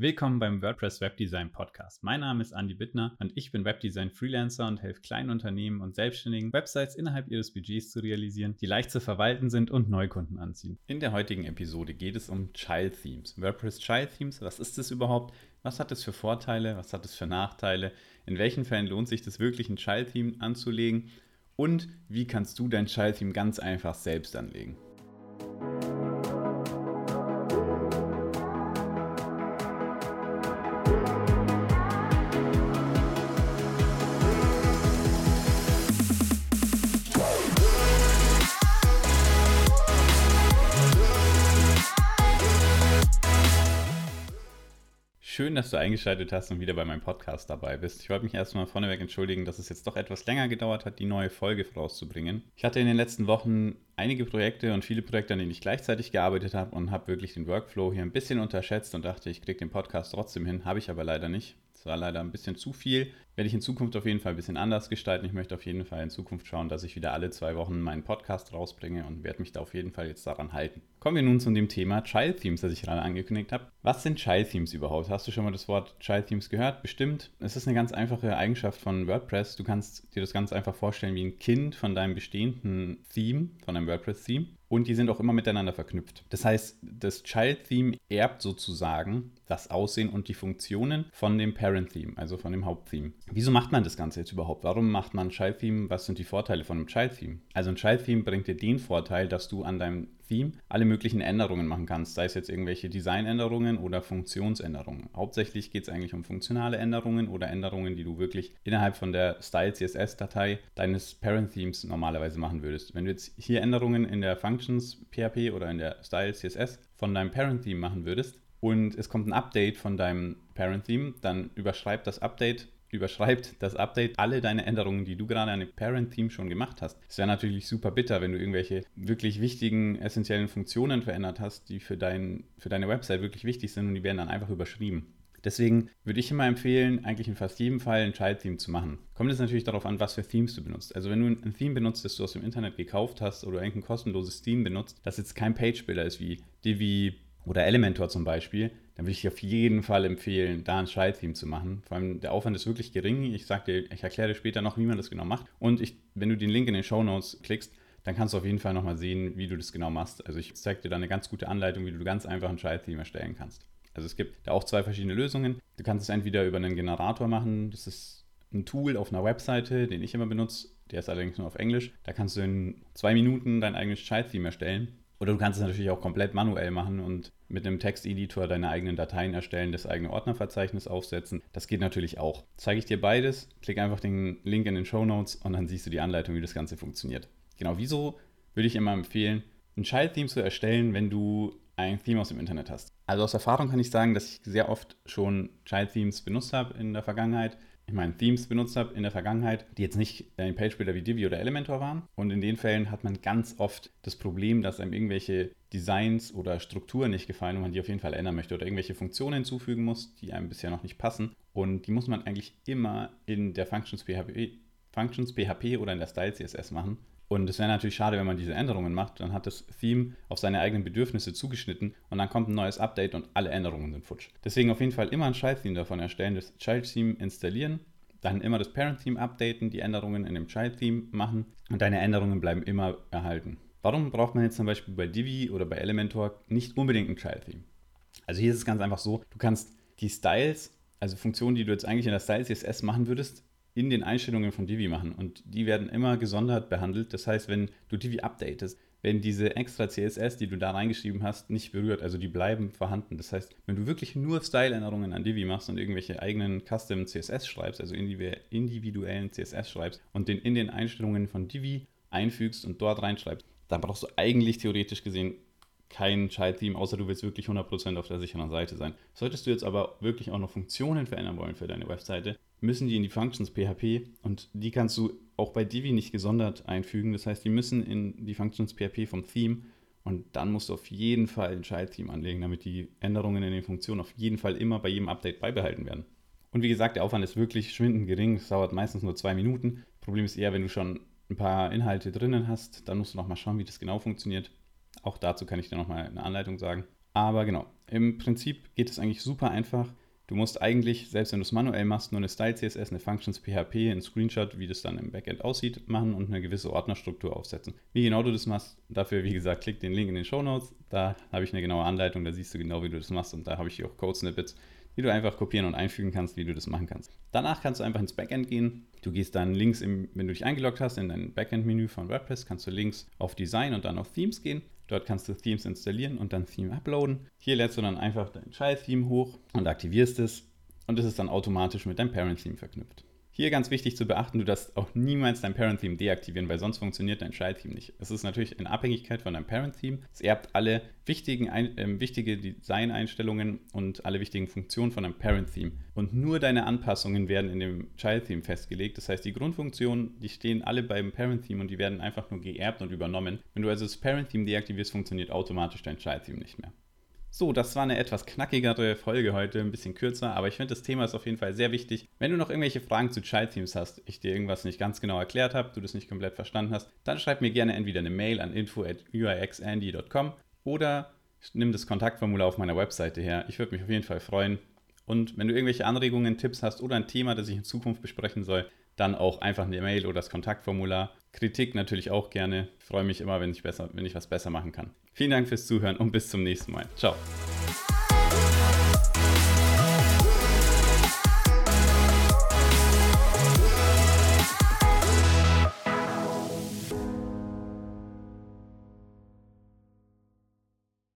Willkommen beim WordPress Webdesign Podcast. Mein Name ist Andy Bittner und ich bin Webdesign Freelancer und helfe kleinen Unternehmen und Selbstständigen, Websites innerhalb ihres Budgets zu realisieren, die leicht zu verwalten sind und Neukunden anziehen. In der heutigen Episode geht es um Child Themes. WordPress Child Themes, was ist das überhaupt? Was hat es für Vorteile? Was hat es für Nachteile? In welchen Fällen lohnt sich das wirklich, ein Child Theme anzulegen? Und wie kannst du dein Child Theme ganz einfach selbst anlegen? Schön, dass du eingeschaltet hast und wieder bei meinem Podcast dabei bist. Ich wollte mich erstmal vorneweg entschuldigen, dass es jetzt doch etwas länger gedauert hat, die neue Folge vorauszubringen. Ich hatte in den letzten Wochen einige Projekte und viele Projekte, an denen ich gleichzeitig gearbeitet habe und habe wirklich den Workflow hier ein bisschen unterschätzt und dachte, ich kriege den Podcast trotzdem hin. Habe ich aber leider nicht. Es war leider ein bisschen zu viel. Werde ich in Zukunft auf jeden Fall ein bisschen anders gestalten. Ich möchte auf jeden Fall in Zukunft schauen, dass ich wieder alle zwei Wochen meinen Podcast rausbringe und werde mich da auf jeden Fall jetzt daran halten. Kommen wir nun zu dem Thema Child Themes, das ich gerade angekündigt habe. Was sind Child Themes überhaupt? Hast du schon mal das Wort Child Themes gehört? Bestimmt. Es ist eine ganz einfache Eigenschaft von WordPress. Du kannst dir das ganz einfach vorstellen wie ein Kind von deinem bestehenden Theme, von einem WordPress-Theme und die sind auch immer miteinander verknüpft. Das heißt, das Child-Theme erbt sozusagen das Aussehen und die Funktionen von dem Parent-Theme, also von dem Haupt-Theme. Wieso macht man das Ganze jetzt überhaupt? Warum macht man ein Child-Theme? Was sind die Vorteile von einem Child-Theme? Also ein Child-Theme bringt dir den Vorteil, dass du an deinem Theme alle möglichen Änderungen machen kannst, sei es jetzt irgendwelche Designänderungen oder Funktionsänderungen. Hauptsächlich geht es eigentlich um funktionale Änderungen oder Änderungen, die du wirklich innerhalb von der Style CSS-Datei deines Parent-Themes normalerweise machen würdest. Wenn du jetzt hier Änderungen in der Functions PHP oder in der Style CSS von deinem Parent-Theme machen würdest und es kommt ein Update von deinem Parent-Theme, dann überschreibt das Update überschreibt das Update alle deine Änderungen, die du gerade an dem Parent-Team schon gemacht hast. Es wäre natürlich super bitter, wenn du irgendwelche wirklich wichtigen, essentiellen Funktionen verändert hast, die für, dein, für deine Website wirklich wichtig sind und die werden dann einfach überschrieben. Deswegen würde ich immer empfehlen, eigentlich in fast jedem Fall ein Child-Theme zu machen. Kommt es natürlich darauf an, was für Themes du benutzt. Also wenn du ein Theme benutzt, das du aus dem Internet gekauft hast oder irgendein kostenloses Theme benutzt, das jetzt kein Page-Builder ist wie Divi oder Elementor zum Beispiel, dann würde ich auf jeden Fall empfehlen, da ein Child-Theme zu machen. Vor allem der Aufwand ist wirklich gering. Ich sag dir, ich erkläre dir später noch, wie man das genau macht. Und ich, wenn du den Link in den Show Notes klickst, dann kannst du auf jeden Fall nochmal sehen, wie du das genau machst. Also ich zeige dir da eine ganz gute Anleitung, wie du ganz einfach ein Child-Theme erstellen kannst. Also es gibt da auch zwei verschiedene Lösungen. Du kannst es entweder über einen Generator machen. Das ist ein Tool auf einer Webseite, den ich immer benutze. Der ist allerdings nur auf Englisch. Da kannst du in zwei Minuten dein eigenes Child-Theme erstellen. Oder du kannst es natürlich auch komplett manuell machen und mit einem Texteditor deine eigenen Dateien erstellen, das eigene Ordnerverzeichnis aufsetzen. Das geht natürlich auch. Zeige ich dir beides, klick einfach den Link in den Show Notes und dann siehst du die Anleitung, wie das Ganze funktioniert. Genau, wieso würde ich immer empfehlen, ein Child-Theme zu erstellen, wenn du ein Theme aus dem Internet hast. Also aus Erfahrung kann ich sagen, dass ich sehr oft schon Child-Themes benutzt habe in der Vergangenheit ich meine, Themes benutzt habe in der Vergangenheit, die jetzt nicht ein Page-Builder wie Divi oder Elementor waren. Und in den Fällen hat man ganz oft das Problem, dass einem irgendwelche Designs oder Strukturen nicht gefallen und man die auf jeden Fall ändern möchte oder irgendwelche Funktionen hinzufügen muss, die einem bisher noch nicht passen. Und die muss man eigentlich immer in der Functions PHP, Functions PHP oder in der Style CSS machen. Und es wäre natürlich schade, wenn man diese Änderungen macht. Dann hat das Theme auf seine eigenen Bedürfnisse zugeschnitten und dann kommt ein neues Update und alle Änderungen sind futsch. Deswegen auf jeden Fall immer ein Child-Theme davon erstellen, das Child-Theme installieren, dann immer das Parent-Theme updaten, die Änderungen in dem Child-Theme machen und deine Änderungen bleiben immer erhalten. Warum braucht man jetzt zum Beispiel bei Divi oder bei Elementor nicht unbedingt ein Child-Theme? Also hier ist es ganz einfach so, du kannst die Styles, also Funktionen, die du jetzt eigentlich in der Style CSS machen würdest, in den Einstellungen von Divi machen und die werden immer gesondert behandelt. Das heißt, wenn du Divi updatest, werden diese extra CSS, die du da reingeschrieben hast, nicht berührt. Also die bleiben vorhanden. Das heißt, wenn du wirklich nur Style-Änderungen an Divi machst und irgendwelche eigenen Custom CSS schreibst, also individuellen CSS schreibst und den in den Einstellungen von Divi einfügst und dort reinschreibst, dann brauchst du eigentlich theoretisch gesehen kein Child-Theme, außer du willst wirklich 100% auf der sicheren Seite sein. Solltest du jetzt aber wirklich auch noch Funktionen verändern wollen für deine Webseite, müssen die in die Functions PHP und die kannst du auch bei Divi nicht gesondert einfügen. Das heißt, die müssen in die Functions PHP vom Theme und dann musst du auf jeden Fall ein Child-Theme anlegen, damit die Änderungen in den Funktionen auf jeden Fall immer bei jedem Update beibehalten werden. Und wie gesagt, der Aufwand ist wirklich schwindend gering. Es dauert meistens nur zwei Minuten. Problem ist eher, wenn du schon ein paar Inhalte drinnen hast, dann musst du noch mal schauen, wie das genau funktioniert. Auch dazu kann ich dir nochmal eine Anleitung sagen. Aber genau, Im Prinzip geht es eigentlich super einfach. Du musst eigentlich, selbst wenn du es manuell machst, nur eine Style CSS, eine Functions PHP, einen Screenshot, wie das dann im Backend aussieht, machen und eine gewisse Ordnerstruktur aufsetzen. Wie genau du das machst, dafür, wie gesagt, klick den Link in den Show Notes. Da habe ich eine genaue Anleitung, da siehst du genau, wie du das machst und da habe ich auch Code-Snippets, die du einfach kopieren und einfügen kannst, wie du das machen kannst. Danach kannst du einfach ins Backend gehen. Du gehst dann links, im, wenn du dich eingeloggt hast, in dein Backend-Menü von WordPress, kannst du links auf Design und dann auf Themes gehen. Dort kannst du Themes installieren und dann Theme uploaden. Hier lädst du dann einfach dein Child-Theme hoch und aktivierst es und es ist dann automatisch mit deinem Parent-Theme verknüpft. Hier ganz wichtig zu beachten, du darfst auch niemals dein Parent-Theme deaktivieren, weil sonst funktioniert dein Child-Theme nicht. Es ist natürlich in Abhängigkeit von deinem Parent-Theme. Es erbt alle wichtigen, äh, wichtige Design-Einstellungen und alle wichtigen Funktionen von deinem Parent-Theme. Und nur deine Anpassungen werden in dem Child-Theme festgelegt. Das heißt, die Grundfunktionen, die stehen alle beim Parent-Theme und die werden einfach nur geerbt und übernommen. Wenn du also das Parent-Theme deaktivierst, funktioniert automatisch dein Child-Theme nicht mehr. So, das war eine etwas knackigere Folge heute, ein bisschen kürzer, aber ich finde, das Thema ist auf jeden Fall sehr wichtig. Wenn du noch irgendwelche Fragen zu Child Themes hast, ich dir irgendwas nicht ganz genau erklärt habe, du das nicht komplett verstanden hast, dann schreib mir gerne entweder eine Mail an info@uixandy.com oder nimm das Kontaktformular auf meiner Webseite her. Ich würde mich auf jeden Fall freuen. Und wenn du irgendwelche Anregungen, Tipps hast oder ein Thema, das ich in Zukunft besprechen soll, dann auch einfach eine Mail oder das Kontaktformular. Kritik natürlich auch gerne. Ich freue mich immer, wenn ich, besser, wenn ich was besser machen kann. Vielen Dank fürs Zuhören und bis zum nächsten Mal. Ciao.